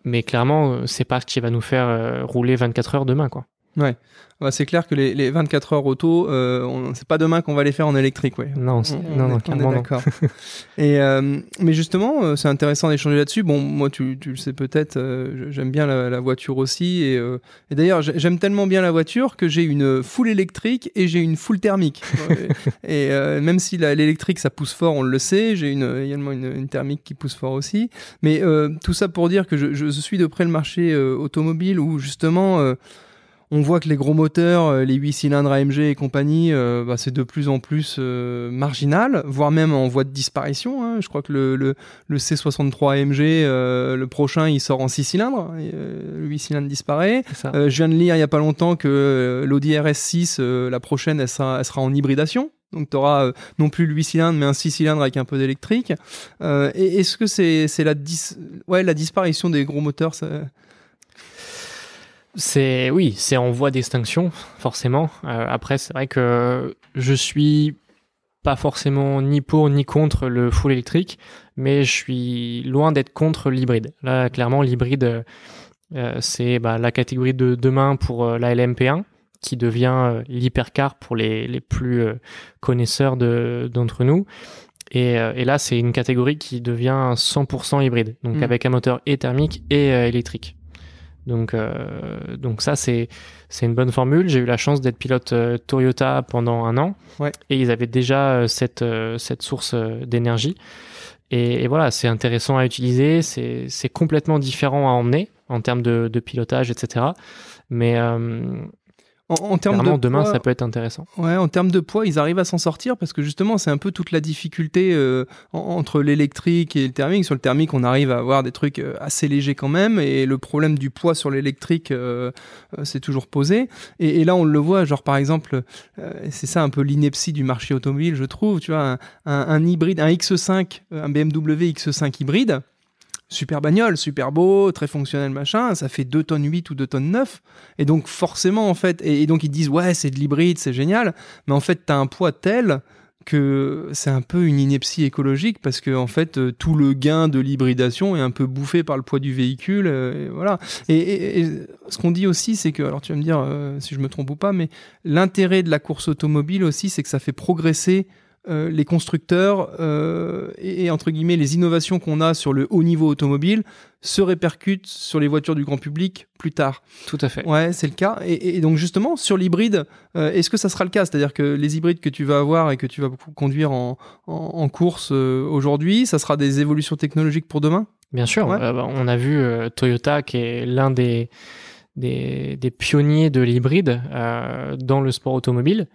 [SPEAKER 3] mais clairement, euh, c'est pas ce qui va nous faire rouler 24 heures demain, quoi.
[SPEAKER 2] Ouais, c'est clair que les, les 24 heures auto, euh, on- c'est pas demain qu'on va les faire en électrique, ouais.
[SPEAKER 3] Non,
[SPEAKER 2] On- on
[SPEAKER 3] non,
[SPEAKER 2] est-
[SPEAKER 3] non,
[SPEAKER 2] on est d'accord. Et euh, mais justement, euh, c'est intéressant d'échanger là-dessus. Bon, moi, tu, tu le sais peut-être, j'aime bien la, la voiture aussi. Et, et d'ailleurs, j'ai- j'aime tellement bien la voiture que j'ai une full électrique et j'ai une full thermique. et même si l'électrique ça pousse fort, on le sait, j'ai une, également une, une thermique qui pousse fort aussi. Mais tout ça pour dire que je, je suis de près le marché automobile où justement. On voit que les gros moteurs, euh, les 8 cylindres AMG et compagnie, euh, bah, c'est de plus en plus euh, marginal, voire même en voie de disparition. hein. Je crois que le, le, le C63 AMG, euh, le prochain, il sort en 6 cylindres. et, le 8 cylindres disparaît. Je viens de lire il y a pas longtemps que l'Audi RS6, euh, la prochaine, elle sera, elle sera en hybridation. Donc tu auras non plus le 8 cylindres, mais un 6 cylindres avec un peu d'électrique. Euh, Est-ce que c'est la, dis- ouais, la disparition des gros moteurs ça...
[SPEAKER 3] C'est oui, c'est en voie d'extinction forcément. Euh, après, c'est vrai que je suis pas forcément ni pour ni contre le full électrique, mais je suis loin d'être contre l'hybride. Là, clairement, l'hybride, euh, c'est bah, la catégorie de demain pour euh, la LMP1 qui devient l'hypercar pour les, les plus connaisseurs de- d'entre nous. Et, et là, c'est une catégorie qui devient 100% hybride, donc
[SPEAKER 2] Mm.
[SPEAKER 3] avec un moteur et thermique et électrique. Donc, euh, donc ça, c'est une bonne formule. J'ai eu la chance d'être pilote euh, Toyota pendant un an.
[SPEAKER 2] Ouais.
[SPEAKER 3] Et ils avaient déjà euh, cette, cette source d'énergie. Et, et voilà, c'est intéressant à utiliser. C'est c'est complètement différent à emmener en termes de, de pilotage, etc. Mais
[SPEAKER 2] en, en termes de
[SPEAKER 3] demain,
[SPEAKER 2] poids-
[SPEAKER 3] ça peut être intéressant.
[SPEAKER 2] Ouais, en termes de poids, ils arrivent à s'en sortir parce que justement, c'est un peu toute la difficulté euh, en- entre l'électrique et le thermique. Sur le thermique, on arrive à avoir des trucs euh, assez légers quand même, et le problème du poids sur l'électrique, euh, euh, c'est toujours posé. Et, et là, on le voit, genre par exemple, euh, c'est ça un peu l'ineptie du marché automobile, je trouve. Tu vois, un, un- un hybride, un X5, euh, un BMW X5 hybride. Super bagnole, super beau, très fonctionnel, machin, ça fait 2 tonnes 8 ou 2 tonnes 9. Et donc forcément, en fait, et, donc ils disent, ouais, c'est de l'hybride, c'est génial, mais en fait, tu as un poids tel que c'est un peu une ineptie écologique parce que en fait euh, tout le gain de l'hybridation est un peu bouffé par le poids du véhicule euh, et voilà et ce qu'on dit aussi c'est que alors tu vas me dire euh, si je me trompe ou pas mais l'intérêt de la course automobile aussi c'est que ça fait progresser euh, les constructeurs euh, et, et, entre guillemets les innovations qu'on a sur le haut niveau automobile se répercutent sur les voitures du grand public plus tard.
[SPEAKER 3] Tout à fait.
[SPEAKER 2] Ouais, c'est le cas. Et, et donc justement, sur l'hybride, euh, est-ce que ça sera le cas? C'est-à-dire que les hybrides que tu vas avoir et que tu vas conduire en, en, en course aujourd'hui, ça sera des évolutions technologiques pour demain?
[SPEAKER 3] Bien sûr,
[SPEAKER 2] Ouais.
[SPEAKER 3] bah, on a vu Toyota qui est l'un des, des, des pionniers de l'hybride euh, dans le sport automobile,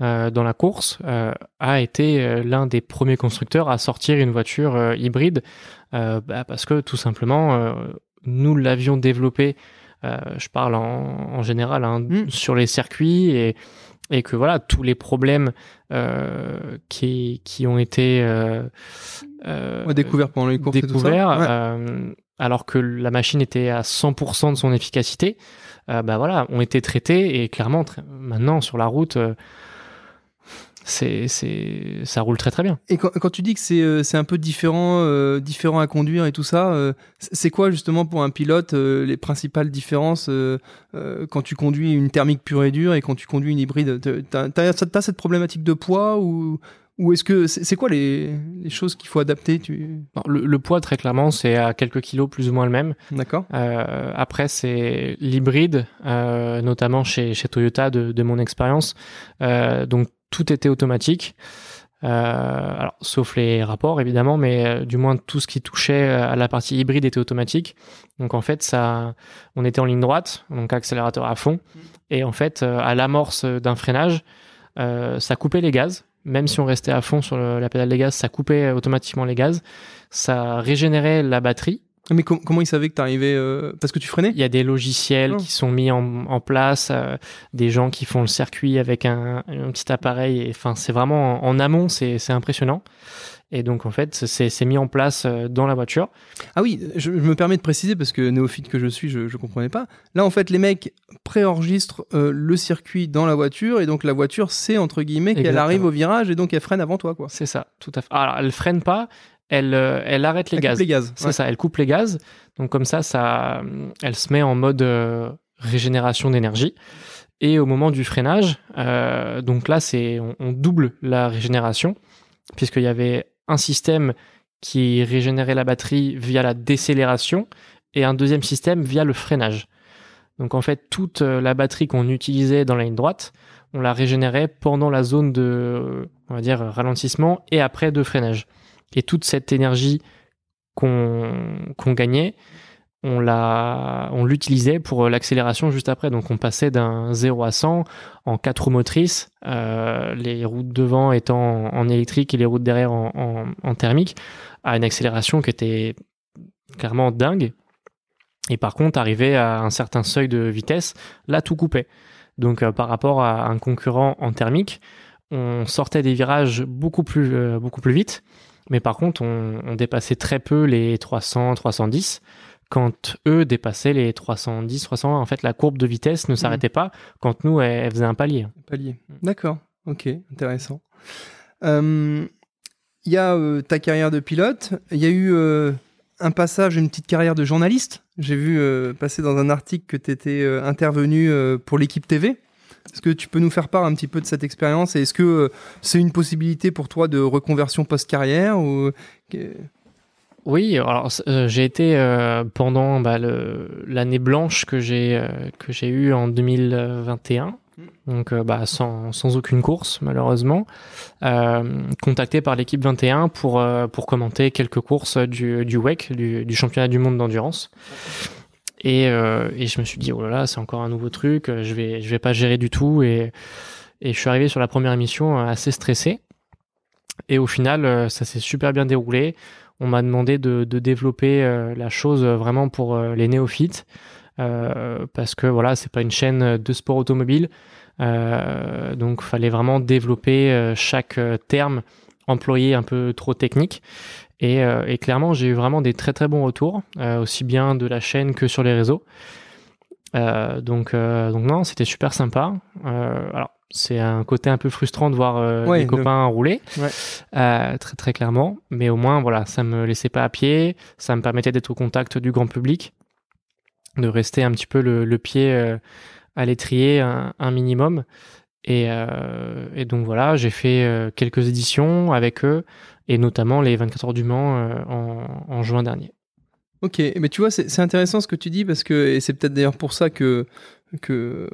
[SPEAKER 3] euh, dans la course, euh, a été euh, l'un des premiers constructeurs à sortir une voiture hybride bah, parce que tout simplement, nous l'avions développé, euh, je parle en, en général, hein,
[SPEAKER 2] Mm.
[SPEAKER 3] sur les circuits et, et que voilà, tous les problèmes qui, qui ont été euh, euh,
[SPEAKER 2] Ouais, Découvert pendant les courses et tout
[SPEAKER 3] découvert,
[SPEAKER 2] ça Ouais.
[SPEAKER 3] alors que la machine était à 100% de son efficacité, euh, bah voilà, ont été traités et clairement maintenant sur la route, euh, c'est c'est ça roule très très bien.
[SPEAKER 2] Et quand, quand tu dis que c'est euh, c'est un peu différent, euh, différent à conduire et tout ça, euh, c'est quoi justement pour un pilote les principales différences quand tu conduis une thermique pure et dure et quand tu conduis une hybride? T'as t'as- t'as cette problématique de poids ou, ou est-ce que c'est c'est quoi les, les choses qu'il faut adapter tu...
[SPEAKER 3] Le, le poids très clairement c'est à quelques kilos plus ou moins le même.
[SPEAKER 2] D'accord
[SPEAKER 3] Euh, après c'est l'hybride, euh, notamment chez, chez Toyota de, de mon expérience. Euh, donc tout était automatique. Euh, alors, sauf les rapports évidemment, mais euh, du moins tout ce qui touchait à la partie hybride était automatique. Donc en fait, ça, on était en ligne droite, donc accélérateur à fond, et en fait, euh, à l'amorce d'un freinage, euh, ça coupait les gaz. Même si on restait à fond sur le- la pédale des gaz, ça coupait automatiquement les gaz. Ça régénérait la batterie.
[SPEAKER 2] Mais com- comment ils savaient que t'arrivais euh, Parce que tu freinais?
[SPEAKER 3] Il y a des logiciels
[SPEAKER 2] Oh.
[SPEAKER 3] qui sont mis en, en place, euh, des gens qui font le circuit avec un, un petit appareil. Enfin, c'est vraiment en, en amont, c'est impressionnant. Et donc, en fait, c'est mis en place euh, dans la voiture.
[SPEAKER 2] Ah oui, je, je me permets de préciser parce que néophyte que je suis, je, je comprenais pas. Là, en fait, les mecs préenregistrent euh, le circuit dans la voiture et donc la voiture sait entre guillemets qu'elle arrive au virage et donc elle freine avant toi, quoi.
[SPEAKER 3] C'est ça, tout à fait. Alors, elle freine pas, elle, euh, elle arrête les
[SPEAKER 2] Elle coupe
[SPEAKER 3] gaz.
[SPEAKER 2] les gaz.
[SPEAKER 3] C'est
[SPEAKER 2] ouais.
[SPEAKER 3] ça, elle coupe les gaz. Donc comme ça, ça, elle se met en mode euh, régénération d'énergie. Et au moment du freinage, euh, donc là, c'est on, on double la régénération puisqu'il y avait un système qui régénérait la batterie via la décélération et un deuxième système via le freinage. Donc en fait, toute la batterie qu'on utilisait dans la ligne droite, on la régénérait pendant la zone de, on va dire, ralentissement et après de freinage. Et toute cette énergie qu'on qu'on gagnait, on l'utilisait pour l'accélération juste après. Donc on passait d'un 0 à 100 en quatre roues motrices, euh, les roues de devant étant en, électrique et les roues de derrière en, thermique, à une accélération qui était clairement dingue. Et par contre, arrivé à un certain seuil de vitesse, là tout coupait. Donc euh, par rapport à un concurrent en thermique, on sortait des virages beaucoup plus, euh, beaucoup plus vite. Mais par contre, on, on dépassait très peu les 300, 310 quand eux dépassaient les 310, 320. En fait, la courbe de vitesse ne s'arrêtait pas quand nous, elle, elle faisait un palier.
[SPEAKER 2] Palier. D'accord. Ok, intéressant. Euh, Il y a euh, ta carrière de pilote. Il y a eu euh, un passage, une petite carrière de journaliste. J'ai vu passer dans un article que tu étais intervenu pour l'équipe TV. Est-ce que tu peux nous faire part un petit peu de cette expérience et est-ce que euh, c'est une possibilité pour toi de reconversion post-carrière
[SPEAKER 3] Oui, alors euh, j'ai été euh, pendant bah, l'année blanche que j'ai que j'ai eue en 2021, donc bah, sans, aucune course malheureusement, contacté par l'équipe 21 pour pour commenter quelques courses du du WEC, du championnat du monde d'endurance. Et, et je me suis dit, oh là là, c'est encore un nouveau truc, je vais, je vais pas gérer du tout. Et, je suis arrivé sur la première émission assez stressé. Et au final, ça s'est super bien déroulé. On m'a demandé de, développer la chose vraiment pour les néophytes. Euh, parce que voilà, c'est pas une chaîne de sport automobile. Euh, donc, fallait vraiment développer euh, chaque terme employé un peu trop technique. Et, clairement, j'ai eu vraiment des très très bons retours, aussi bien de la chaîne que sur les réseaux. donc, donc non, c'était super sympa. alors, c'est un côté un peu frustrant de voir les copains rouler, très très clairement. Mais au moins, voilà, ça me laissait pas à pied, ça me permettait d'être au contact du grand public de rester un petit peu le, pied euh, à l'étrier un, minimum. Euh, et, donc voilà, j'ai fait euh, quelques éditions avec eux, et notamment les 24 heures du Mans en, juin dernier.
[SPEAKER 2] Ok, mais tu vois, c'est intéressant ce que tu dis parce que, et c'est peut-être d'ailleurs pour ça que que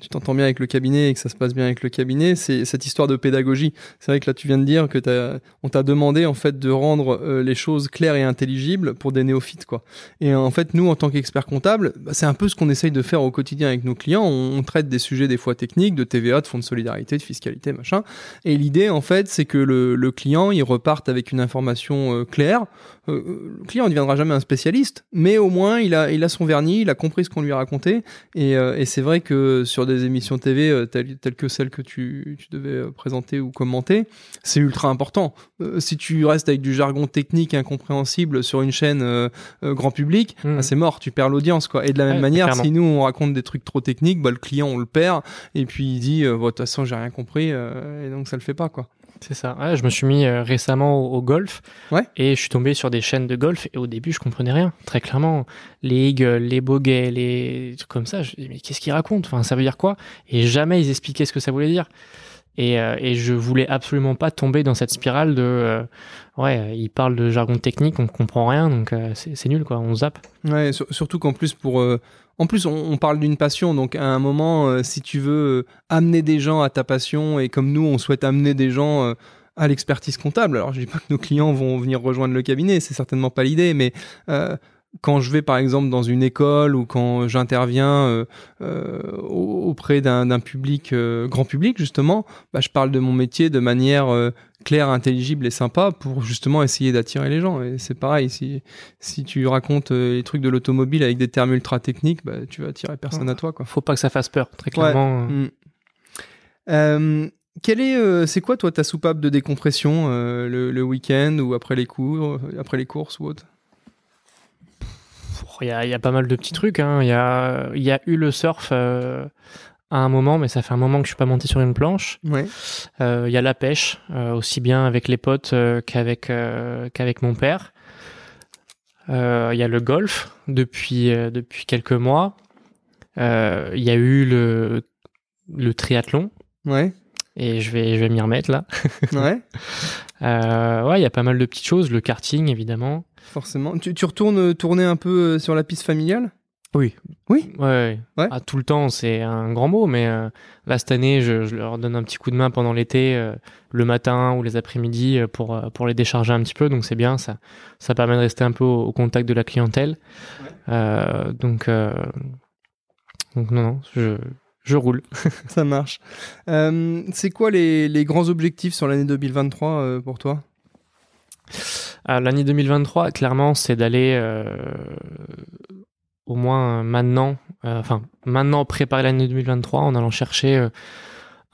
[SPEAKER 2] tu t'entends bien avec le cabinet et que ça se passe bien avec le cabinet, c'est cette histoire de pédagogie. C'est vrai que là tu viens de dire que as, on t'a demandé en fait de rendre euh, les choses claires et intelligibles pour des néophytes quoi. Et en fait nous en tant qu'experts comptables, bah, c'est un peu ce qu'on essaye de faire au quotidien avec nos clients. On, traite des sujets des fois techniques, de TVA, de fonds de solidarité, de fiscalité, machin. Et l'idée en fait c'est que le, le, client il reparte avec une information euh, claire. Euh, le client ne deviendra jamais un spécialiste, mais au moins il a il a son vernis, il a compris ce qu'on lui a raconté et et c'est vrai que sur des émissions TV euh, telles, que celles que tu, devais euh, présenter ou commenter, c'est ultra important. Euh, si tu restes avec du jargon technique incompréhensible sur une chaîne grand public, mmh. bah, c'est mort, tu perds l'audience. quoi. Et de la même manière, si nous on raconte des trucs trop techniques, bah, le client on le perd et puis il dit de toute façon j'ai rien compris et donc ça le fait pas. quoi.
[SPEAKER 3] C'est ça. je me suis mis euh, récemment au, golf et je suis tombé sur des chaînes de golf et au début je comprenais rien. Très clairement, les eagles, les bogeys, les trucs comme ça. Je me mais qu'est-ce qu'ils racontent? Enfin, ça veut dire quoi? Et jamais ils expliquaient ce que ça voulait dire. Et, euh, et je voulais absolument pas tomber dans cette spirale de euh, ouais, ils parlent de jargon technique, on comprend rien, donc c'est nul quoi, on zappe.
[SPEAKER 2] Ouais, surtout qu'en plus pour en plus, on, parle d'une passion, donc à un moment, euh, si tu veux euh, amener des gens à ta passion, et comme nous, on souhaite amener des gens euh, à l'expertise comptable, alors je dis pas que nos clients vont venir rejoindre le cabinet, c'est certainement pas l'idée, mais quand je vais par exemple dans une école ou quand j'interviens auprès d'un public grand public justement, bah, je parle de mon métier de manière clair, intelligible et sympa pour justement essayer d'attirer les gens. Et c'est pareil, si, si tu racontes euh, les trucs de l'automobile avec des termes ultra techniques, bah, tu vas attirer personne à toi. Quoi.
[SPEAKER 3] Faut pas que ça fasse peur, très clairement.
[SPEAKER 2] Mm. Euh, quel est, euh, c'est quoi toi ta soupape de décompression le, week-end ou après les cours, après les courses ou autre?
[SPEAKER 3] Il y, a, y, a, pas mal de petits trucs. Hein. Il y, a, y, a, eu le surf à un moment, mais ça fait un moment que je suis pas monté sur une planche. Il euh, y a la pêche, euh, aussi bien avec les potes euh, qu'avec qu'avec mon père. Il y a le golf depuis depuis quelques mois. Il y a eu le le triathlon.
[SPEAKER 2] Ouais.
[SPEAKER 3] Et je vais je vais m'y remettre là.
[SPEAKER 2] ouais.
[SPEAKER 3] ouais, il y a pas mal de petites choses. Le karting évidemment.
[SPEAKER 2] Forcément. Tu, tu retournes tourner un peu sur la piste familiale?
[SPEAKER 3] Oui.
[SPEAKER 2] Oui
[SPEAKER 3] Ouais. ouais. Ah, tout le temps, c'est un grand mot, mais euh, là, cette année, je, leur donne un petit coup de main pendant l'été, euh, le matin ou les après-midi, euh, pour, pour les décharger un petit peu. Donc, c'est bien, ça, ça permet de rester un peu au, contact de la clientèle. donc, donc, non, non, je, je roule.
[SPEAKER 2] ça marche. c'est quoi les, les, grands objectifs sur l'année 2023 pour toi?
[SPEAKER 3] L'année 2023, clairement, c'est d'aller au moins maintenant, euh, enfin maintenant préparer l'année 2023 en allant chercher euh,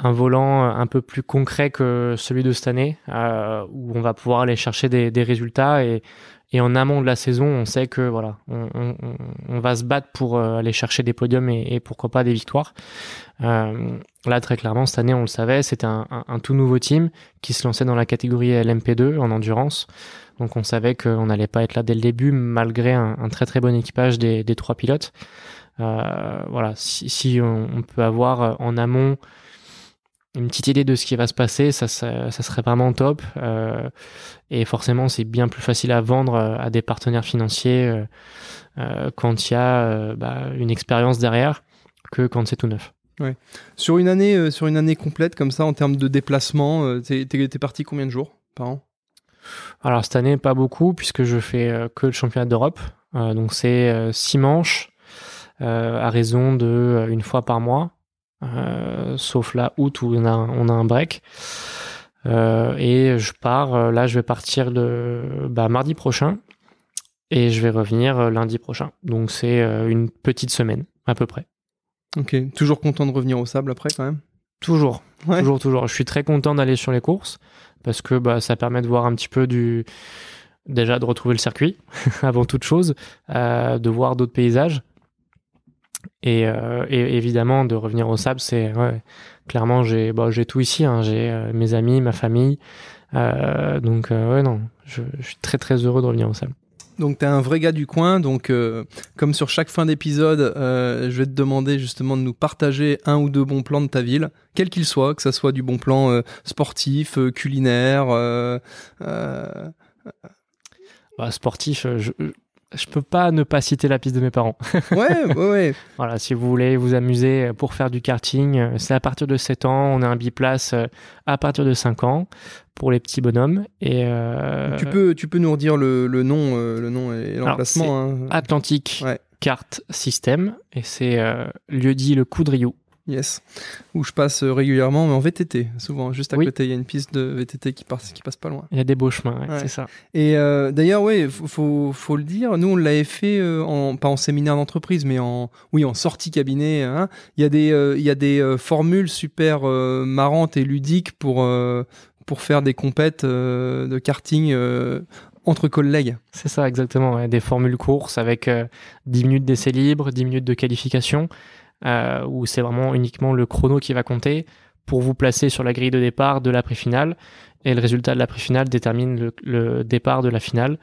[SPEAKER 3] un volant euh, un peu plus concret que celui de cette année, où on va pouvoir aller chercher des, résultats et, et, en amont de la saison, on sait que voilà, on, va se battre pour aller chercher des podiums et, pourquoi pas des victoires. là, très clairement, cette année, on le savait, c'était un, tout nouveau team qui se lançait dans la catégorie LMP2 en endurance. Donc on savait qu'on n'allait pas être là dès le début, malgré un, très très bon équipage des, trois pilotes. Euh, voilà, si, on, peut avoir euh, en amont une petite idée de ce qui va se passer, ça, ça, serait vraiment top. Euh, et forcément, c'est bien plus facile à vendre à des partenaires financiers quand il y a bah, une expérience derrière que quand c'est tout neuf.
[SPEAKER 2] Ouais. Sur une année, sur une année complète comme ça, en termes de déplacement, t'es parti combien de jours par an?
[SPEAKER 3] Alors cette année, pas beaucoup, puisque je fais euh, que le championnat d'Europe. Euh, donc c'est 6 euh, manches, à raison de une fois par mois, sauf là août où on a, on a un break. et je pars, là je vais partir le bah, mardi prochain et je vais revenir lundi prochain. Donc c'est une petite semaine à peu près.
[SPEAKER 2] Ok, toujours content de revenir au sable après quand même?
[SPEAKER 3] Toujours, toujours, toujours. Je suis très content d'aller sur les courses parce que bah, ça permet de voir un petit peu du. Déjà de retrouver le circuit avant toute chose, euh, de voir d'autres paysages. Euh, et, évidemment, de revenir au sable, c'est. clairement, j'ai bah, tout ici. Hein. J'ai euh, mes amis, ma famille. donc, ouais, non, je, je suis très très heureux de revenir au sable.
[SPEAKER 2] Donc tu es un vrai gars du coin, donc euh, comme sur chaque fin d'épisode, euh, je vais te demander justement de nous partager un ou deux bons plans de ta ville, quel qu'il soit, que ça soit du bon plan euh, sportif, culinaire.
[SPEAKER 3] Bah, sportif, je, je peux pas ne pas citer la piste de mes parents.
[SPEAKER 2] ouais, ouais, ouais.
[SPEAKER 3] voilà, si vous voulez vous amuser pour faire du karting, euh, c'est à partir de 7 ans. On a un biplace euh, à partir de 5 ans pour les petits bonhommes. Et euh...
[SPEAKER 2] tu peux, tu peux nous redire le, le nom, euh, le nom et l'emplacement.
[SPEAKER 3] Hein. Atlantique ouais. Carte System et c'est lieu dit le Coudriou
[SPEAKER 2] Yes, où je passe euh, régulièrement, mais en VTT, souvent. Juste à côté, il y a une piste de VTT qui passe, qui passe pas loin.
[SPEAKER 3] Il y a des beaux chemins, c'est ça.
[SPEAKER 2] Et euh, d'ailleurs, ouais, faut, faut, le dire, nous on l'avait fait, euh, en, pas en séminaire d'entreprise, mais en, oui, en sortie cabinet. Hein. Il y a des, il y a des formules super marrantes et ludiques pour, pour faire des compètes de karting entre collègues.
[SPEAKER 3] C'est ça, exactement. Des formules courses avec 10 minutes d'essai libre, 10 minutes de qualification. Euh, où c'est vraiment uniquement le chrono qui va compter pour vous placer sur la grille de départ de la finale Et le résultat de la finale détermine le, départ de la finale.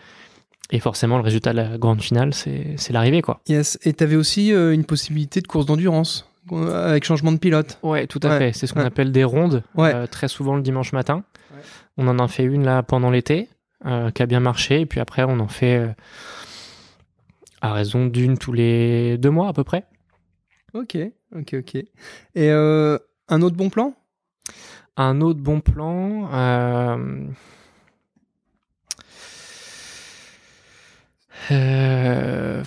[SPEAKER 3] Et forcément, le résultat de la grande finale, c'est l'arrivée, quoi.
[SPEAKER 2] Yes. Et tu avais aussi euh, une possibilité de course d'endurance euh, avec changement de pilote.
[SPEAKER 3] Ouais, tout à fait. C'est ce qu'on appelle des rondes, très souvent le dimanche matin. On en a fait une là pendant l'été, qui a bien marché. Et puis après, on en fait à raison d'une tous les deux mois à peu près.
[SPEAKER 2] Ok, ok, ok. Et euh, un autre bon plan?
[SPEAKER 3] Un autre bon plan. Euh...
[SPEAKER 2] Euh...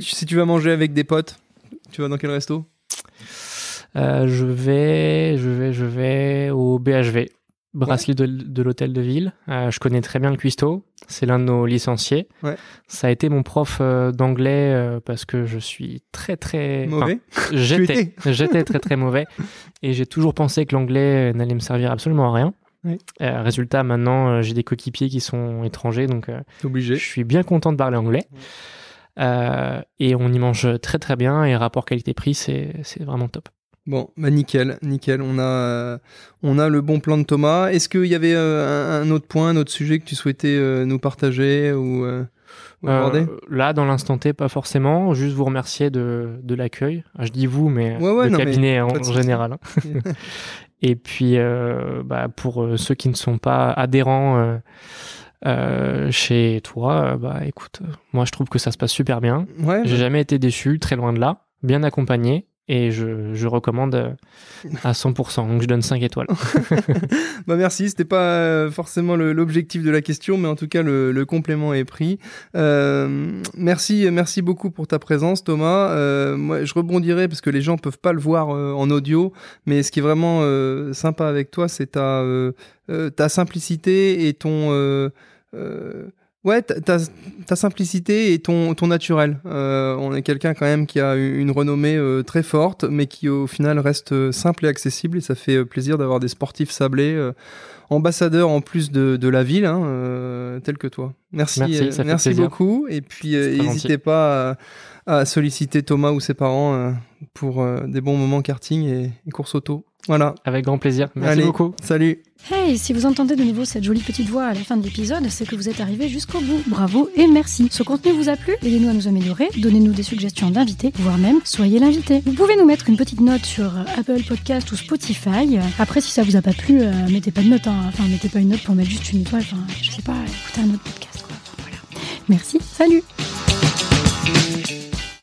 [SPEAKER 2] Si tu vas manger avec des potes, tu vas dans quel resto?
[SPEAKER 3] Je vais, je vais, je vais au BHV. Brasserie de, l'hôtel de ville. Euh, je connais très bien le cuistot. C'est l'un de nos licenciés. Ça a été mon prof euh, d'anglais euh, parce que je suis très très
[SPEAKER 2] mauvais.
[SPEAKER 3] j'étais j'étais très très mauvais et j'ai toujours pensé que l'anglais n'allait me servir absolument à rien. résultat, maintenant j'ai des coéquipiers qui sont étrangers donc
[SPEAKER 2] obligé.
[SPEAKER 3] Je suis bien content de parler anglais. et on y mange très très bien et rapport qualité-prix c'est vraiment top.
[SPEAKER 2] Bon, bah nickel, nickel. On a, euh, on a le bon plan de Thomas. Est-ce qu'il y avait euh, un, autre point, un autre sujet que tu souhaitais euh, nous partager ou, aborder?
[SPEAKER 3] Là, dans l'instant T, pas forcément. Juste vous remercier de, de l'accueil. Ah, je dis vous, mais le cabinet en, général. Hein. Et puis, bah, pour ceux qui ne sont pas adhérents. chez toi, bah écoute, moi je trouve que ça se passe super bien.
[SPEAKER 2] Ouais,
[SPEAKER 3] J'ai jamais été déçu, très loin de là, bien accompagné et je, je, recommande euh, à 100%. Donc je donne 5 étoiles.
[SPEAKER 2] bah merci, c'était pas euh, forcément l'objectif de la question, mais en tout cas le, complément est pris. Euh, merci, merci beaucoup pour ta présence, Thomas. Moi, je rebondirai parce que les gens peuvent pas le voir en audio, mais ce qui est vraiment sympa avec toi, c'est ta, ta simplicité et ton Ouais, ta, ta, simplicité et ton, ton naturel. Euh, on est quelqu'un quand même qui a une renommée euh, très forte, mais qui au final reste euh, simple et accessible. Et ça fait plaisir d'avoir des sportifs sablés, ambassadeurs en plus de, de la ville, hein, tels que toi. Merci,
[SPEAKER 3] merci,
[SPEAKER 2] merci beaucoup. Et puis n'hésitez pas à, à, solliciter Thomas ou ses parents pour des bons moments karting et, et course auto. Voilà.
[SPEAKER 3] Avec grand plaisir. Merci beaucoup.
[SPEAKER 2] Salut.
[SPEAKER 4] Hey, si vous entendez de nouveau cette jolie petite voix à la fin de l'épisode, c'est que vous êtes arrivé jusqu'au bout. Bravo et merci. Ce contenu vous a plu? Aidez-nous à nous améliorer, donnez-nous des suggestions d'invités, voire même soyez l'invité. Vous pouvez nous mettre une petite note sur Apple Podcast ou Spotify. Après, si ça vous a pas plu, euh, mettez pas de note. Hein. Enfin, mettez pas une note pour mettre juste une étoile. Enfin, je sais pas, écoutez un autre podcast. Quoi. voilà. Merci. Salut.